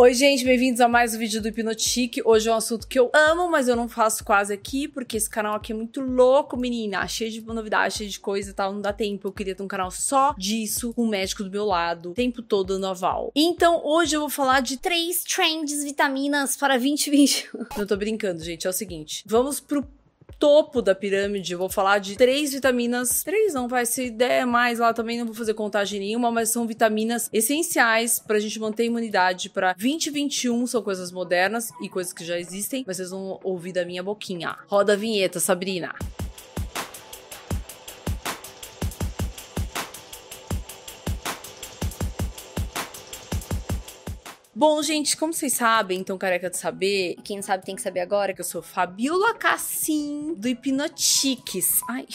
Oi, gente, bem-vindos a mais um vídeo do Hipnotique. Hoje é um assunto que eu amo, mas eu não faço quase aqui, porque esse canal aqui é muito louco, menina. Cheio de novidades, cheio de coisa e tal, não dá tempo. Eu queria ter um canal só disso, com um médico do meu lado, o tempo todo dando aval. Então, hoje eu vou falar de três trends vitaminas para 2020. não tô brincando, gente, é o seguinte. Vamos pro topo da pirâmide, eu vou falar de três vitaminas. Três não, vai. Se der mais lá também, não vou fazer contagem nenhuma, mas são vitaminas essenciais pra gente manter a imunidade pra 2021. São coisas modernas e coisas que já existem, mas vocês vão ouvir da minha boquinha. Roda a vinheta, Sabrina. Bom, gente, como vocês sabem, então careca de saber, quem não sabe tem que saber agora que eu sou Fabiola Cassim do Hipnotiques. Ai,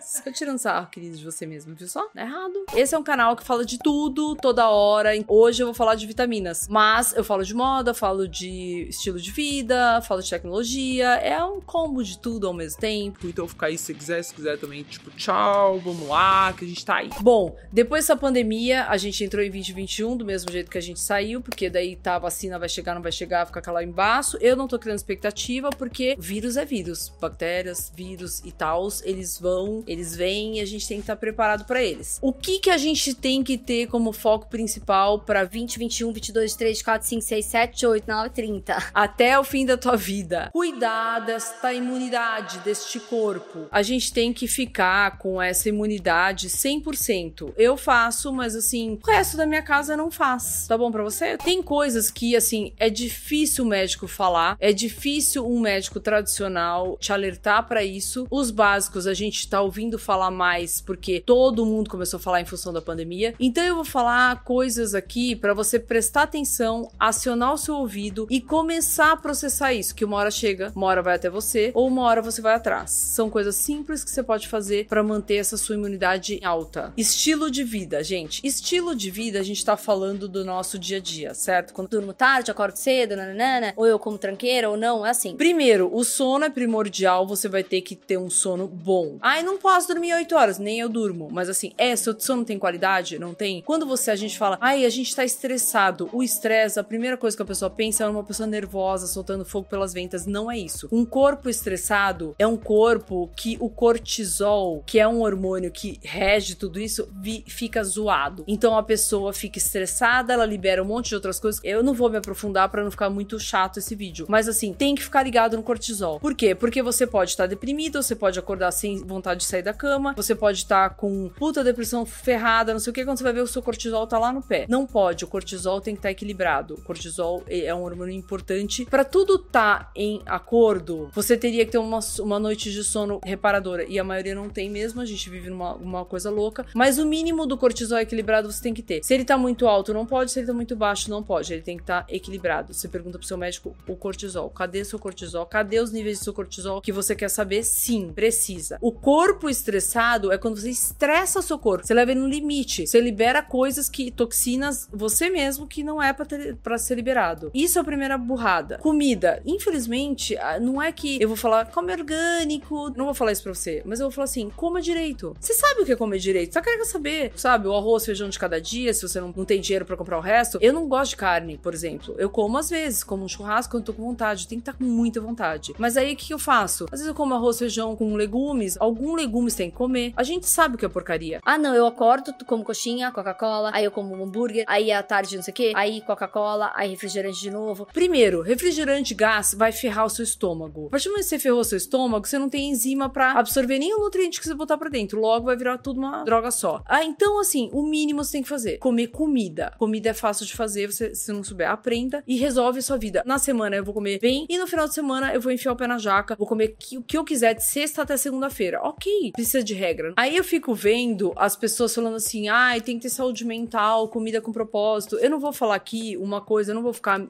Só tirando sarro, querido, de você mesmo, viu só? É errado. Esse é um canal que fala de tudo, toda hora. Hoje eu vou falar de vitaminas. Mas eu falo de moda, falo de estilo de vida, falo de tecnologia. É um combo de tudo ao mesmo tempo. Então fica aí se quiser, se quiser também, tipo, tchau, vamos lá, que a gente tá aí. Bom, depois dessa pandemia, a gente entrou em 2021 do mesmo jeito que a gente saiu, porque daí tá a vacina vai chegar, não vai chegar, fica aquela embaixo. Eu não tô criando expectativa, porque vírus é vírus. Bactérias, vírus e tal, eles vão, eles vêm e a gente tem que estar preparado para eles. O que que a gente tem que ter como foco principal para 20, 21, 22, 3, 4, 5, 6, 7, 8, 9, 30? Até o fim da tua vida. Cuidar desta imunidade, deste corpo. A gente tem que ficar com essa imunidade 100%. Eu faço, mas assim, o resto da minha casa não faz. Tá bom para você? Tem coisas que, assim, é difícil o médico falar, é difícil um médico tradicional te alertar para isso. Os básicos a gente tá ouvindo falar mais porque todo mundo começou a falar em função da pandemia. Então eu vou falar coisas aqui para você prestar atenção, acionar o seu ouvido e começar a processar isso, que uma hora chega, uma hora vai até você ou uma hora você vai atrás. São coisas simples que você pode fazer para manter essa sua imunidade alta. Estilo de vida, gente. Estilo de vida, a gente tá falando do nosso dia a dia, certo? Quando durmo tarde, acordo cedo, nanana, ou eu como tranqueira ou não, é assim. Primeiro, o sono é primordial, você vai ter que ter um sono bom bom. Ai, não posso dormir 8 horas, nem eu durmo. Mas assim, é, seu sono tem qualidade? Não tem? Quando você, a gente fala, ai, a gente tá estressado. O estresse, a primeira coisa que a pessoa pensa é uma pessoa nervosa, soltando fogo pelas ventas. Não é isso. Um corpo estressado é um corpo que o cortisol, que é um hormônio que rege tudo isso, fica zoado. Então a pessoa fica estressada, ela libera um monte de outras coisas. Eu não vou me aprofundar para não ficar muito chato esse vídeo. Mas assim, tem que ficar ligado no cortisol. Por quê? Porque você pode estar deprimido, você pode acordar sem vontade de sair da cama, você pode estar tá com puta depressão ferrada, não sei o que, quando você vai ver o seu cortisol tá lá no pé. Não pode, o cortisol tem que estar tá equilibrado. O cortisol é um hormônio importante. para tudo tá em acordo, você teria que ter uma, uma noite de sono reparadora. E a maioria não tem mesmo, a gente vive numa uma coisa louca. Mas o mínimo do cortisol equilibrado você tem que ter. Se ele tá muito alto, não pode. Se ele tá muito baixo, não pode. Ele tem que estar tá equilibrado. Você pergunta pro seu médico o cortisol. Cadê seu cortisol? Cadê os níveis do seu cortisol que você quer saber? Sim, precisa estressa. O corpo estressado é quando você estressa o seu corpo. Você leva ele no limite. Você libera coisas que, toxinas, você mesmo, que não é para ser liberado. Isso é a primeira burrada. Comida. Infelizmente, ah, não é que eu vou falar, come orgânico. Não vou falar isso pra você. Mas eu vou falar assim, coma direito. Você sabe o que é comer direito. Só quer saber, sabe? O arroz, feijão de cada dia, se você não, não tem dinheiro para comprar o resto. Eu não gosto de carne, por exemplo. Eu como às vezes, como um churrasco quando tô com vontade. Tem que estar tá com muita vontade. Mas aí o que eu faço? Às vezes eu como arroz, feijão com legumes legumes, algum legumes tem que comer. A gente sabe o que é porcaria. Ah, não, eu acordo, como coxinha, Coca-Cola, aí eu como um hambúrguer, aí à tarde não sei o quê, aí Coca-Cola, aí refrigerante de novo. Primeiro, refrigerante gás vai ferrar o seu estômago. A partir do momento que você ferrou o seu estômago, você não tem enzima para absorver nenhum nutriente que você botar para dentro. Logo vai virar tudo uma droga só. Ah, então assim, o mínimo você tem que fazer: comer comida. Comida é fácil de fazer, você se não souber, aprenda e resolve a sua vida. Na semana eu vou comer bem e no final de semana eu vou enfiar o pé na jaca, vou comer o que eu quiser de sexta até segunda segunda-feira. Ok, precisa de regra. Aí eu fico vendo as pessoas falando assim: ai, ah, tem que ter saúde mental, comida com propósito. Eu não vou falar aqui uma coisa, eu não vou ficar,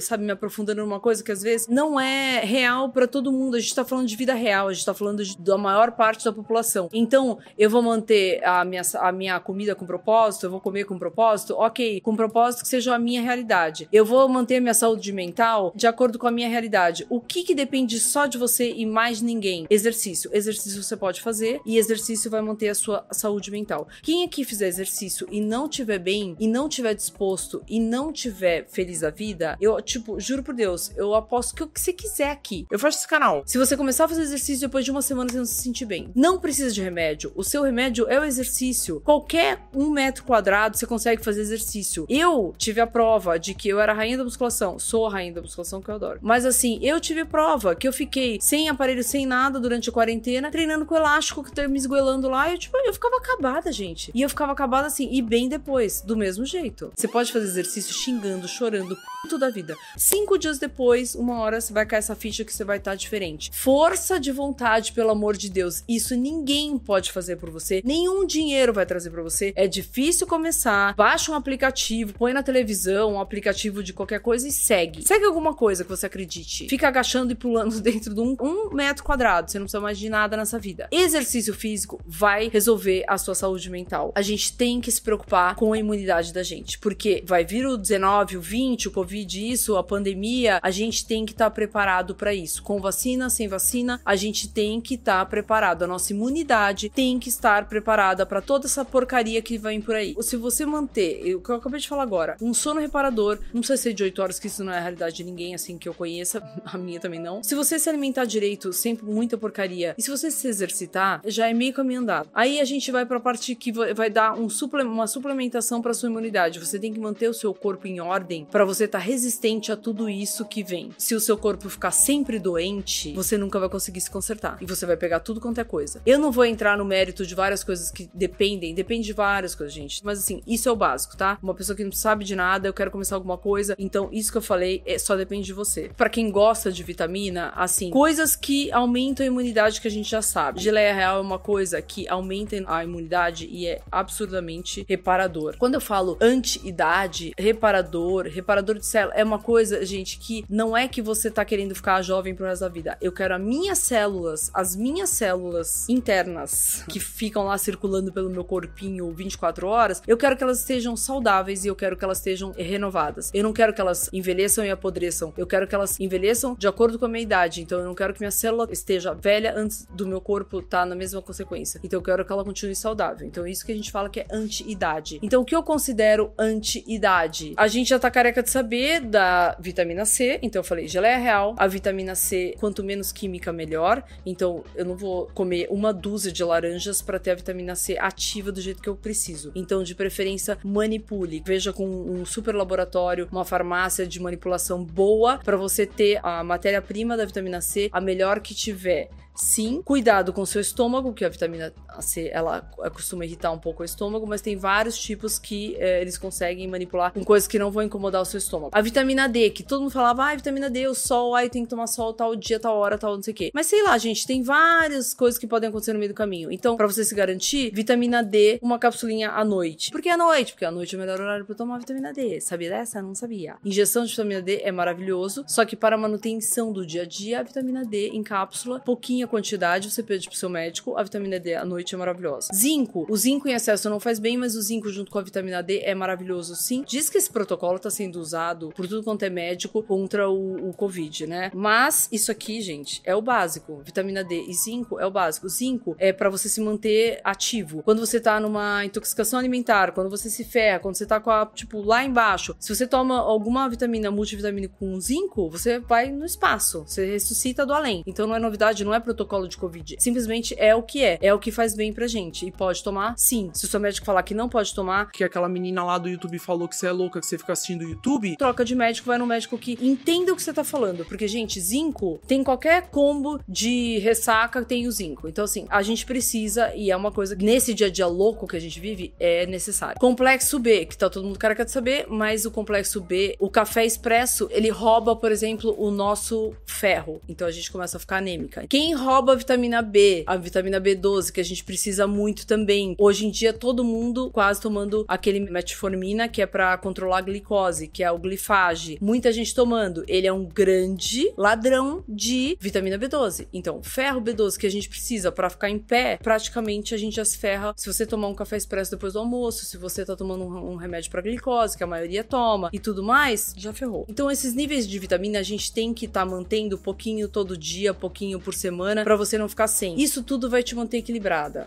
sabe, me aprofundando numa coisa que às vezes não é real para todo mundo. A gente tá falando de vida real, a gente tá falando de, da maior parte da população. Então, eu vou manter a minha, a minha comida com propósito, eu vou comer com propósito, ok, com propósito que seja a minha realidade. Eu vou manter a minha saúde mental de acordo com a minha realidade. O que que depende só de você e mais ninguém? Exercício. Exercício você pode fazer e exercício vai manter a sua saúde mental. Quem aqui fizer exercício e não tiver bem, e não tiver disposto, e não tiver feliz da vida, eu, tipo, juro por Deus, eu aposto que o que você quiser aqui. Eu faço esse canal. Se você começar a fazer exercício depois de uma semana você não se sentir bem, não precisa de remédio. O seu remédio é o exercício. Qualquer um metro quadrado você consegue fazer exercício. Eu tive a prova de que eu era rainha da musculação. Sou a rainha da musculação que eu adoro. Mas assim, eu tive prova que eu fiquei sem aparelho, sem nada durante a quarentena, treinando com elástico que tá me esgoelando lá. E eu, tipo, eu ficava acabada, gente. E eu ficava acabada assim, e bem depois, do mesmo jeito. Você pode fazer exercício xingando, chorando, puto da vida. Cinco dias depois, uma hora você vai cair essa ficha que você vai estar tá diferente. Força de vontade, pelo amor de Deus. Isso ninguém pode fazer por você. Nenhum dinheiro vai trazer para você. É difícil começar. Baixa um aplicativo, põe na televisão um aplicativo de qualquer coisa e segue. Segue alguma coisa que você acredite. Fica agachando e pulando dentro de um, um metro quadrado. Você não precisa de nada nessa vida. Exercício físico vai resolver a sua saúde mental. A gente tem que se preocupar com a imunidade da gente. Porque vai vir o 19, o 20, o Covid, isso, a pandemia. A gente tem que estar tá preparado para isso. Com vacina, sem vacina, a gente tem que estar tá preparado. A nossa imunidade tem que estar preparada para toda essa porcaria que vem por aí. Se você manter, o que eu acabei de falar agora, um sono reparador, não precisa ser de 8 horas, que isso não é a realidade de ninguém assim que eu conheça, a minha também não. Se você se alimentar direito, sempre muita porcaria, e se você se exercitar, já é meio caminho andado. Aí a gente vai para a parte que vai dar um suple uma suplementação para sua imunidade. Você tem que manter o seu corpo em ordem para você estar tá resistente a tudo isso que vem. Se o seu corpo ficar sempre doente, você nunca vai conseguir se consertar e você vai pegar tudo quanto é coisa. Eu não vou entrar no mérito de várias coisas que dependem, depende de várias coisas, gente. Mas assim, isso é o básico, tá? Uma pessoa que não sabe de nada, eu quero começar alguma coisa, então isso que eu falei é, só depende de você. Para quem gosta de vitamina, assim, coisas que aumentam a imunidade que a gente já sabe. Geleia real é uma coisa que aumenta a imunidade e é absurdamente reparador. Quando eu falo anti-idade, reparador, reparador de célula, é uma coisa, gente, que não é que você tá querendo ficar jovem pro resto da vida. Eu quero as minhas células, as minhas células internas que ficam lá circulando pelo meu corpinho 24 horas, eu quero que elas estejam saudáveis e eu quero que elas estejam renovadas. Eu não quero que elas envelheçam e apodreçam. Eu quero que elas envelheçam de acordo com a minha idade. Então eu não quero que minha célula esteja velha antes do meu corpo tá na mesma consequência. Então eu quero que ela continue saudável. Então isso que a gente fala que é anti-idade. Então o que eu considero anti-idade? A gente já tá careca de saber da vitamina C. Então eu falei geleia real. A vitamina C, quanto menos química, melhor. Então eu não vou comer uma dúzia de laranjas para ter a vitamina C ativa do jeito que eu preciso. Então, de preferência, manipule. Veja com um super laboratório, uma farmácia de manipulação boa para você ter a matéria-prima da vitamina C a melhor que tiver. Sim, cuidado com seu estômago, que a vitamina C ela costuma irritar um pouco o estômago, mas tem vários tipos que é, eles conseguem manipular com coisas que não vão incomodar o seu estômago. A vitamina D, que todo mundo falava, ah, vitamina D, o sol, ai, tem que tomar sol tal dia, tal hora, tal não sei o quê. Mas sei lá, gente, tem várias coisas que podem acontecer no meio do caminho. Então, para você se garantir, vitamina D, uma capsulinha à noite. Por que à noite? Porque à noite é o melhor horário para tomar vitamina D. Sabia dessa? Não sabia. Injeção de vitamina D é maravilhoso, só que para manutenção do dia a dia, a vitamina D em cápsula, pouquinha quantidade, você pede pro seu médico. A vitamina D à noite é maravilhosa. Zinco. O zinco em excesso não faz bem, mas o zinco junto com a vitamina D é maravilhoso sim. Diz que esse protocolo tá sendo usado por tudo quanto é médico contra o, o Covid, né? Mas isso aqui, gente, é o básico. Vitamina D e zinco é o básico. Zinco é para você se manter ativo. Quando você tá numa intoxicação alimentar, quando você se ferra, quando você tá com a, tipo, lá embaixo, se você toma alguma vitamina multivitamínica com zinco, você vai no espaço. Você ressuscita do além. Então não é novidade, não é protocolo de Covid. Simplesmente é o que é. É o que faz bem pra gente. E pode tomar? Sim. Se o seu médico falar que não pode tomar. Que aquela menina lá do YouTube falou que você é louca, que você fica assistindo o YouTube. Troca de médico, vai no médico que entenda o que você tá falando. Porque, gente, zinco tem qualquer combo de ressaca, tem o zinco. Então, assim, a gente precisa, e é uma coisa que nesse dia a dia louco que a gente vive, é necessário. Complexo B, que tá todo mundo cara quer saber, mas o complexo B, o café expresso, ele rouba, por exemplo, o nosso ferro. Então a gente começa a ficar anêmica. Quem rouba a vitamina B, a vitamina B12, que a gente precisa muito também. Hoje em dia, todo mundo quase tomando aquele metformina, que é para controlar a glicose, que é o glifage. Muita gente tomando. Ele é um grande ladrão de vitamina B12. Então, ferro B12 que a gente precisa para ficar em pé, praticamente a gente já se ferra se você tomar um café expresso depois do almoço, se você tá tomando um, remédio para glicose, que a maioria toma, e tudo mais, já ferrou. Então, esses níveis de vitamina a gente tem que estar tá mantendo pouquinho todo dia, pouquinho por semana pra você não ficar sem. Isso tudo vai te manter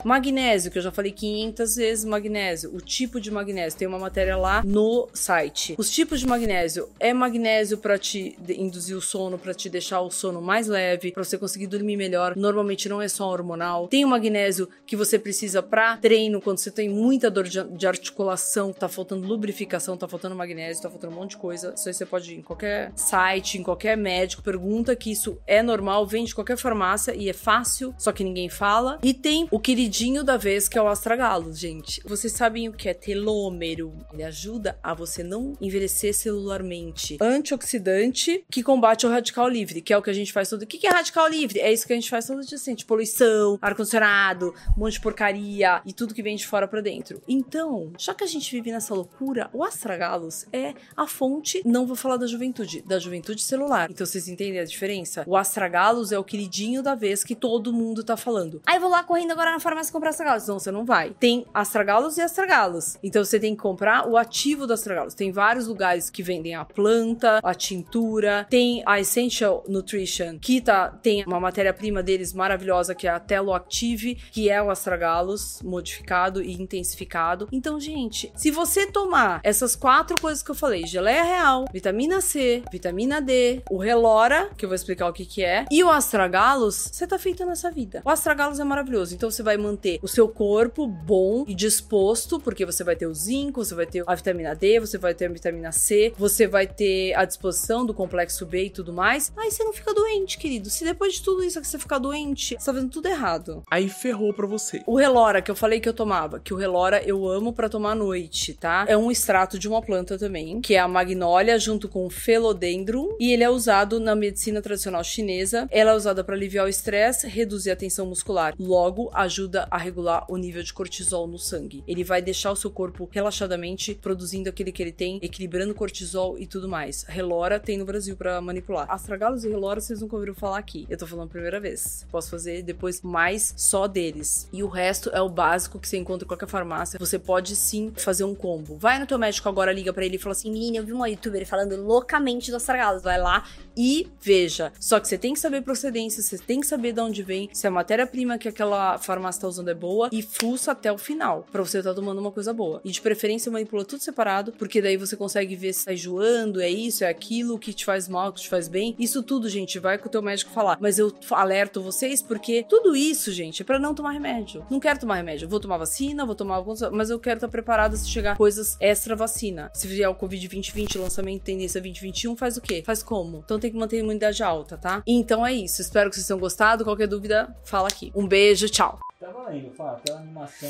Magnésio, que eu já falei 500 vezes magnésio. O tipo de magnésio, tem uma matéria lá no site. Os tipos de magnésio é magnésio para te induzir o sono, para te deixar o sono mais leve, para você conseguir dormir melhor. Normalmente não é só hormonal. Tem o magnésio que você precisa para treino, quando você tem muita dor de articulação, tá faltando lubrificação, tá faltando magnésio, tá faltando um monte de coisa. Isso aí você pode ir em qualquer site, em qualquer médico, pergunta que isso é normal, vende de qualquer farmácia e é fácil, só que ninguém fala. E tem o queridinho da vez que é o astragalo, gente. Vocês sabem o que é telômero? Ele ajuda a você não envelhecer celularmente. Antioxidante que combate o radical livre, que é o que a gente faz todo. O que é radical livre? É isso que a gente faz todo dia, assim, de poluição, ar-condicionado, um monte de porcaria e tudo que vem de fora para dentro. Então, já que a gente vive nessa loucura, o astragalos é a fonte, não vou falar da juventude, da juventude celular. Então vocês entendem a diferença? O astragalos é o queridinho da vez que todo mundo tá falando. Aí ah, vou lá correndo agora na farmácia comprar astragalos. Não, você não vai. Tem astragalos e astragalos. Então você tem que comprar o ativo do astragalos. Tem vários lugares que vendem a planta, a tintura, tem a Essential Nutrition, que tá, tem uma matéria-prima deles maravilhosa que é a Teloactive, que é o astragalos modificado e intensificado. Então, gente, se você tomar essas quatro coisas que eu falei, geleia real, vitamina C, vitamina D, o Relora, que eu vou explicar o que que é, e o astragalos, você tá feito nessa vida. O astragalos é maravilhoso, então você vai manter o seu corpo bom e disposto, porque você vai ter o zinco, você vai ter a vitamina D, você vai ter a vitamina C, você vai ter a disposição do complexo B e tudo mais. Aí você não fica doente, querido. Se depois de tudo isso que você ficar doente, você tá fazendo tudo errado. Aí ferrou pra você. O Relora, que eu falei que eu tomava, que o Relora eu amo para tomar à noite, tá? É um extrato de uma planta também, que é a magnólia junto com o Philodendron, e ele é usado na medicina tradicional chinesa. Ela é usada para aliviar o estresse, reduzir a tensão muscular. Logo, ajuda a regular o nível de cortisol no sangue. Ele vai deixar o seu corpo relaxadamente produzindo aquele que ele tem, equilibrando cortisol e tudo mais. Relora tem no Brasil para manipular. Astragalos e Relora vocês nunca ouviram falar aqui. Eu tô falando a primeira vez. Posso fazer depois mais só deles. E o resto é o básico que você encontra em qualquer farmácia. Você pode sim fazer um combo. Vai no teu médico agora, liga para ele e fala assim: menina, eu vi uma youtuber falando loucamente do astragalos. Vai lá e veja. Só que você tem que saber procedência, você tem que saber de onde vem, se a matéria-prima que aquela farmácia tá usando é boa e fuça até o final, para você tá tomando uma coisa boa. E de preferência manipula tudo separado, porque daí você consegue ver se tá enjoando, é isso, é aquilo, o que te faz mal, o que te faz bem. Isso tudo, gente, vai com o teu médico falar. Mas eu alerto vocês porque tudo isso, gente, é para não tomar remédio. Não quero tomar remédio. vou tomar vacina, vou tomar alguns, mas eu quero estar tá preparada se chegar coisas extra vacina. Se vier o Covid 2020, lançamento tendência 2021, faz o quê? Faz como? Então tem que manter a imunidade alta, tá? Então é isso. Espero que vocês tenham gostado. Qualquer dúvida, fala aqui. Um beijo, tchau. Tá valendo, Fá. Pela animação,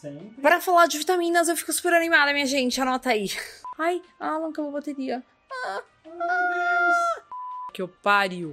sempre. Para falar de vitaminas, eu fico super animada, minha gente. Anota aí. Ai, Alan, acabou a bateria. Ah, ah, que eu pariu.